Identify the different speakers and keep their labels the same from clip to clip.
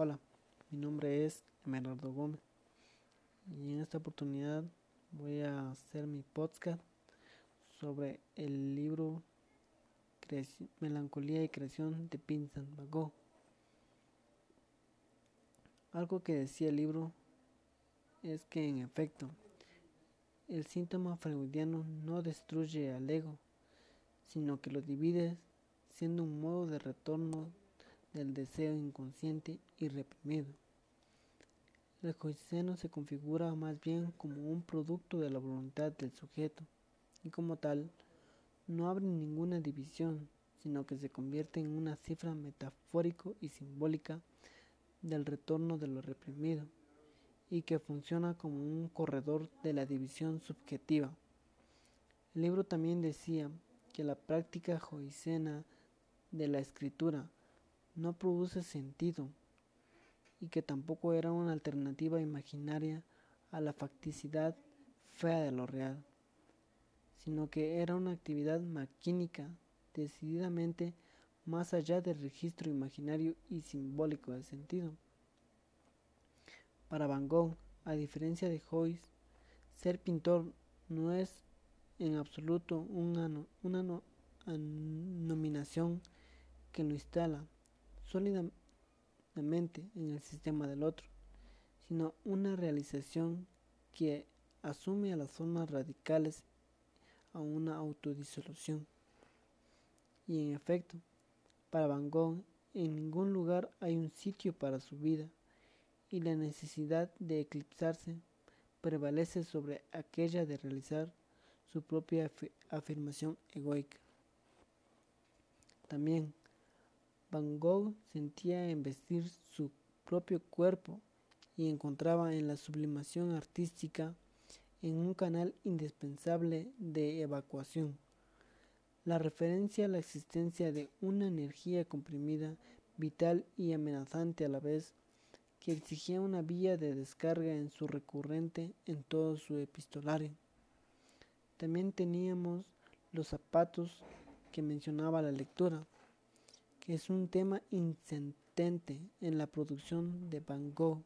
Speaker 1: Hola, mi nombre es Emerardo Gómez y en esta oportunidad voy a hacer mi podcast sobre el libro Melancolía y Creación de Vincent Van. Algo que decía el libro es que en efecto el síntoma freudiano no destruye al ego, sino que lo divide siendo un modo de retorno del deseo inconsciente y reprimido. El egoísmo se configura más bien como un producto de la voluntad del sujeto y como tal no abre ninguna división, sino que se convierte en una cifra metafórico y simbólica del retorno de lo reprimido y que funciona como un corredor de la división subjetiva. El libro también decía que la práctica joicena de la escritura no produce sentido y que tampoco era una alternativa imaginaria a la facticidad fea de lo real, sino que era una actividad maquínica decididamente más allá del registro imaginario y simbólico del sentido. Para Van Gogh, a diferencia de Joyce, ser pintor no es en absoluto una, una nominación que lo instala, sólidamente en el sistema del otro, sino una realización que asume a las formas radicales a una autodisolución. Y en efecto, para Van Gogh en ningún lugar hay un sitio para su vida y la necesidad de eclipsarse prevalece sobre aquella de realizar su propia afirmación egoica. También Van Gogh sentía vestir su propio cuerpo y encontraba en la sublimación artística en un canal indispensable de evacuación. La referencia a la existencia de una energía comprimida, vital y amenazante a la vez, que exigía una vía de descarga en su recurrente en todo su epistolario. También teníamos los zapatos que mencionaba la lectura es un tema incentente en la producción de Van Gogh.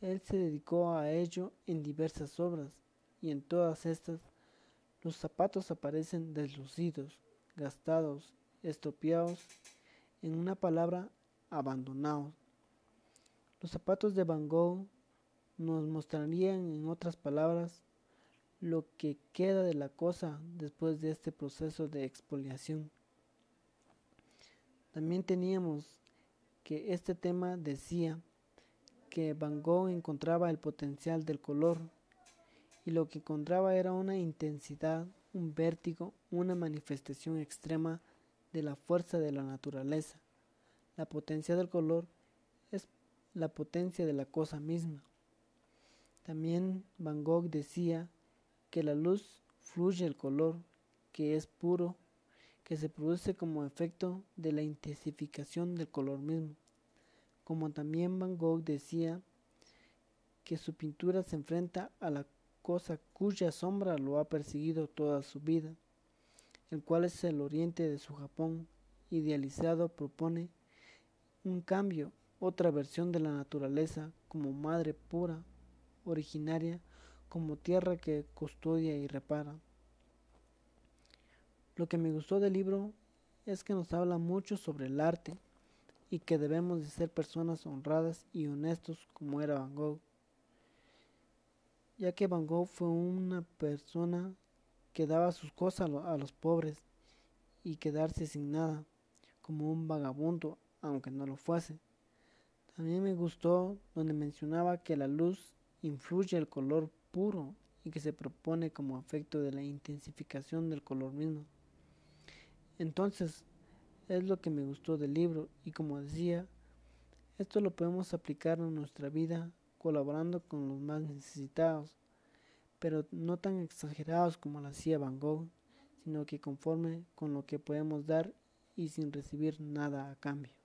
Speaker 1: Él se dedicó a ello en diversas obras, y en todas estas los zapatos aparecen deslucidos, gastados, estropeados, en una palabra, abandonados. Los zapatos de Van Gogh nos mostrarían, en otras palabras, lo que queda de la cosa después de este proceso de expoliación. También teníamos que este tema decía que Van Gogh encontraba el potencial del color y lo que encontraba era una intensidad, un vértigo, una manifestación extrema de la fuerza de la naturaleza. La potencia del color es la potencia de la cosa misma. También Van Gogh decía que la luz fluye el color, que es puro que se produce como efecto de la intensificación del color mismo. Como también Van Gogh decía que su pintura se enfrenta a la cosa cuya sombra lo ha perseguido toda su vida, el cual es el oriente de su Japón idealizado propone un cambio, otra versión de la naturaleza como madre pura, originaria, como tierra que custodia y repara. Lo que me gustó del libro es que nos habla mucho sobre el arte y que debemos de ser personas honradas y honestos como era Van Gogh. Ya que Van Gogh fue una persona que daba sus cosas a los pobres y quedarse sin nada, como un vagabundo, aunque no lo fuese. También me gustó donde mencionaba que la luz influye el color puro y que se propone como efecto de la intensificación del color mismo. Entonces, es lo que me gustó del libro y como decía, esto lo podemos aplicar en nuestra vida colaborando con los más necesitados, pero no tan exagerados como lo hacía Van Gogh, sino que conforme con lo que podemos dar y sin recibir nada a cambio.